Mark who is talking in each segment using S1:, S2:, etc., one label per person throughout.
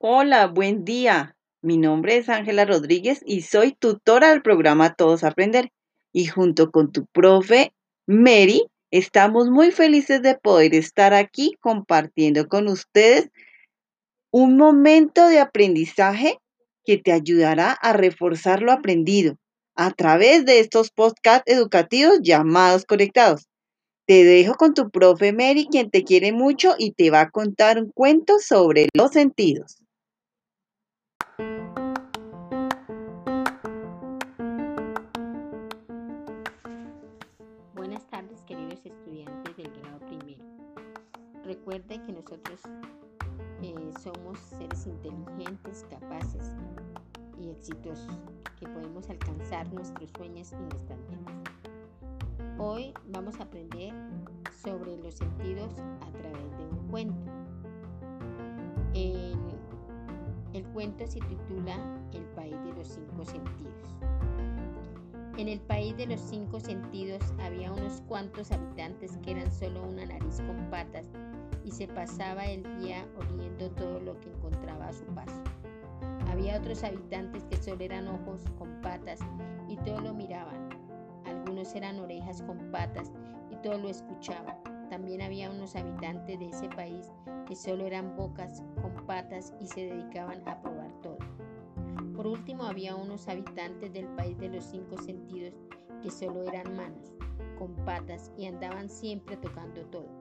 S1: Hola, buen día. Mi nombre es Ángela Rodríguez y soy tutora del programa Todos Aprender. Y junto con tu profe Mary, estamos muy felices de poder estar aquí compartiendo con ustedes un momento de aprendizaje que te ayudará a reforzar lo aprendido a través de estos podcasts educativos llamados conectados. Te dejo con tu profe Mary, quien te quiere mucho y te va a contar un cuento sobre los sentidos.
S2: Recuerde que nosotros eh, somos seres inteligentes, capaces y exitosos, que podemos alcanzar nuestros sueños y nuestras metas. Hoy vamos a aprender sobre los sentidos a través de un cuento. El, el cuento se titula El país de los cinco sentidos. En el país de los cinco sentidos había unos cuantos habitantes que eran solo una nariz con patas y se pasaba el día oliendo todo lo que encontraba a su paso. Había otros habitantes que solo eran ojos con patas y todo lo miraban. Algunos eran orejas con patas y todo lo escuchaban. También había unos habitantes de ese país que solo eran bocas con patas y se dedicaban a probar todo. Por último, había unos habitantes del país de los cinco sentidos que solo eran manos, con patas y andaban siempre tocando todo.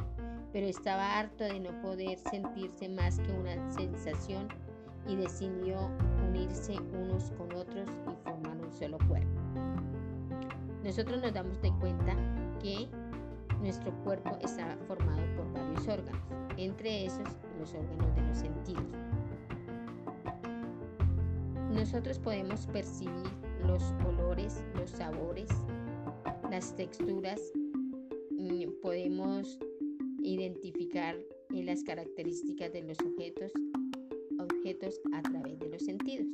S2: Pero estaba harto de no poder sentirse más que una sensación y decidió unirse unos con otros y formar un solo cuerpo. Nosotros nos damos de cuenta que nuestro cuerpo está formado por varios órganos, entre esos los órganos de los sentidos. Nosotros podemos percibir los olores, los sabores, las texturas, podemos identificar las características de los objetos, objetos a través de los sentidos.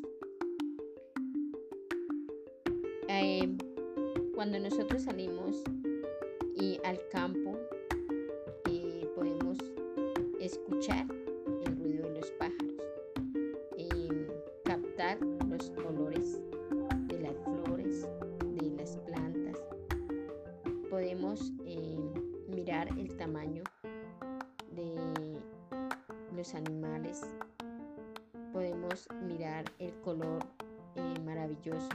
S2: Eh, cuando nosotros salimos y al campo, eh, podemos escuchar el ruido de los pájaros, eh, captar los olores los animales. Podemos mirar el color maravilloso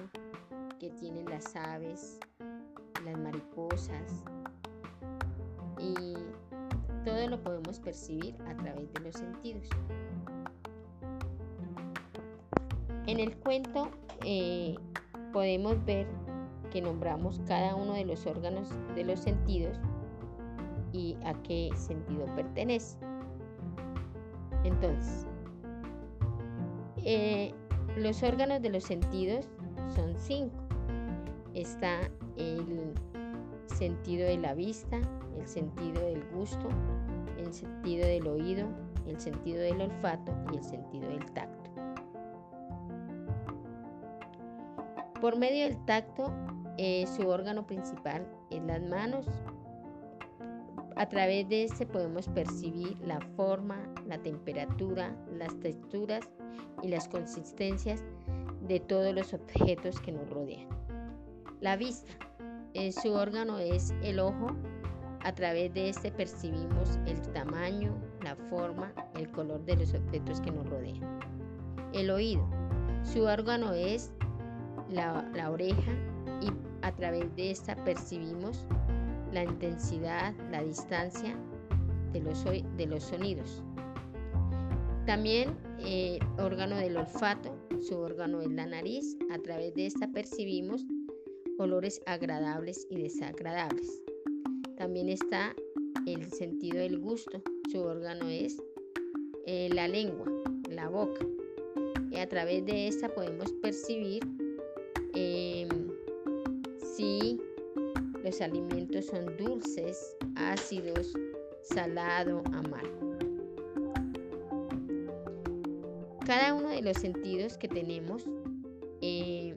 S2: que tienen las aves, las mariposas y todo lo podemos percibir a través de los sentidos. En el cuento eh, podemos ver que nombramos cada uno de los órganos de los sentidos y a qué sentido pertenece. Entonces, eh, los órganos de los sentidos son cinco. Está el sentido de la vista, el sentido del gusto, el sentido del oído, el sentido del olfato y el sentido del tacto. Por medio del tacto, eh, su órgano principal es las manos. A través de este podemos percibir la forma, la temperatura, las texturas y las consistencias de todos los objetos que nos rodean. La vista. Eh, su órgano es el ojo. A través de este percibimos el tamaño, la forma, el color de los objetos que nos rodean. El oído. Su órgano es la, la oreja y a través de esta percibimos la intensidad, la distancia de los, de los sonidos. También el eh, órgano del olfato, su órgano es la nariz, a través de esta percibimos olores agradables y desagradables. También está el sentido del gusto, su órgano es eh, la lengua, la boca. Y a través de esta podemos percibir em, si los alimentos son dulces, ácidos, salado, amargo. Cada uno de los sentidos que tenemos eh,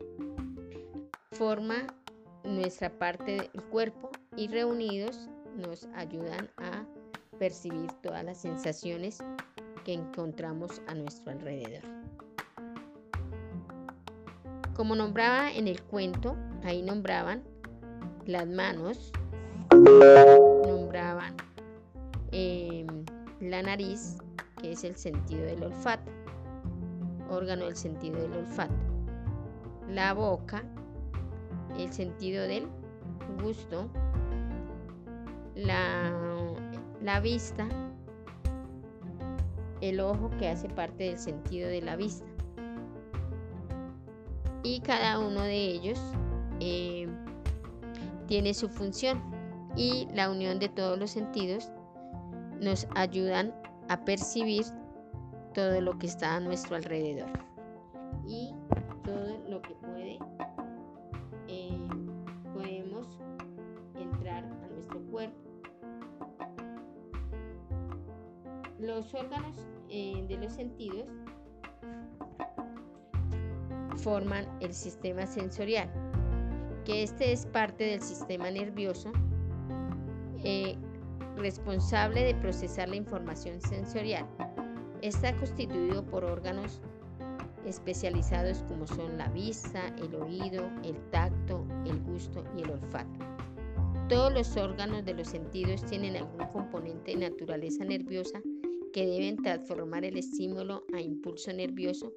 S2: forma nuestra parte del cuerpo y reunidos nos ayudan a percibir todas las sensaciones que encontramos a nuestro alrededor. Como nombraba en el cuento, ahí nombraban las manos, nombraban em, la nariz, que es el sentido del olfato, órgano del sentido del olfato, la boca, el sentido del gusto, la, la vista, el ojo que hace parte del sentido de la vista. Y cada uno de ellos eh, tiene su función y la unión de todos los sentidos nos ayudan a percibir todo lo que está a nuestro alrededor y todo lo que puede eh, podemos entrar a nuestro cuerpo. Los órganos eh, de los sentidos forman el sistema sensorial, que este es parte del sistema nervioso eh, responsable de procesar la información sensorial. Está constituido por órganos especializados como son la vista, el oído, el tacto, el gusto y el olfato. Todos los órganos de los sentidos tienen algún componente de naturaleza nerviosa que deben transformar el estímulo a impulso nervioso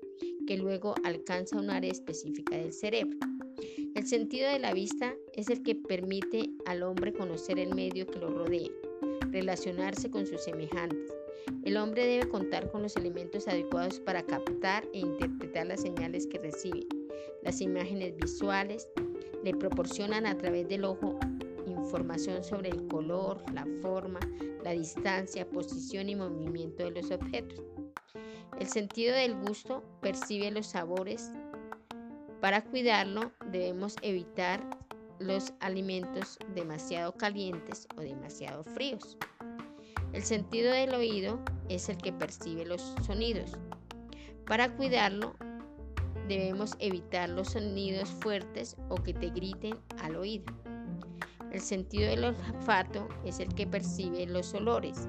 S2: que luego alcanza un área específica del cerebro. El sentido de la vista es el que permite al hombre conocer el medio que lo rodea, relacionarse con sus semejantes. El hombre debe contar con los elementos adecuados para captar e interpretar las señales que recibe. Las imágenes visuales le proporcionan a través del ojo información sobre el color, la forma, la distancia, posición y movimiento de los objetos. El sentido del gusto percibe los sabores. Para cuidarlo debemos evitar los alimentos demasiado calientes o demasiado fríos. El sentido del oído es el que percibe los sonidos. Para cuidarlo debemos evitar los sonidos fuertes o que te griten al oído. El sentido del olfato es el que percibe los olores.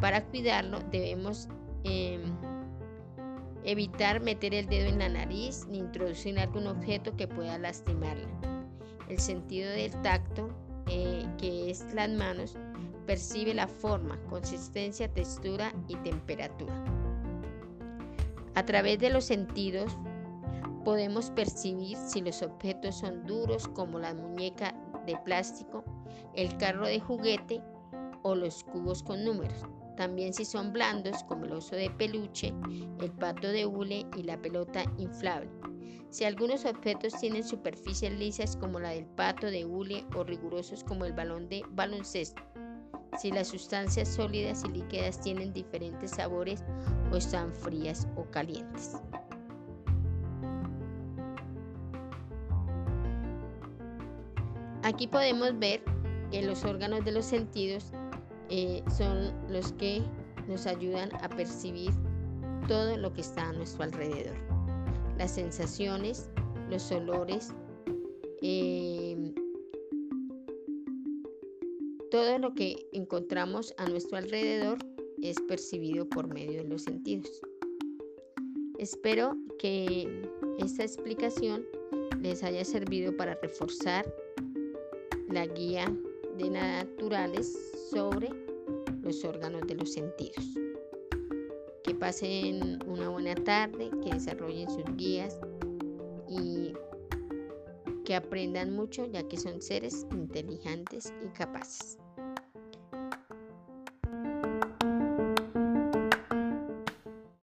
S2: Para cuidarlo debemos em, evitar meter el dedo en la nariz ni introducir algún objeto que pueda lastimarla. El sentido del tacto, eh, que es las manos, percibe la forma, consistencia, textura y temperatura. A través de los sentidos podemos percibir si los objetos son duros como la muñeca de plástico, el carro de juguete o los cubos con números. También si son blandos como el oso de peluche, el pato de hule y la pelota inflable. Si algunos objetos tienen superficies lisas como la del pato de hule o rigurosos como el balón de baloncesto. Si las sustancias sólidas y líquidas tienen diferentes sabores o están frías o calientes. Aquí podemos ver que los órganos de los sentidos eh, son los que nos ayudan a percibir todo lo que está a nuestro alrededor. Las sensaciones, los olores, em, todo lo que encontramos a nuestro alrededor es percibido por medio de los sentidos. Espero que esta explicación les haya servido para reforzar la guía de naturales sobre los órganos de los sentidos. Que pasen una buena tarde, que desarrollen sus guías y que aprendan mucho ya que son seres inteligentes y capaces.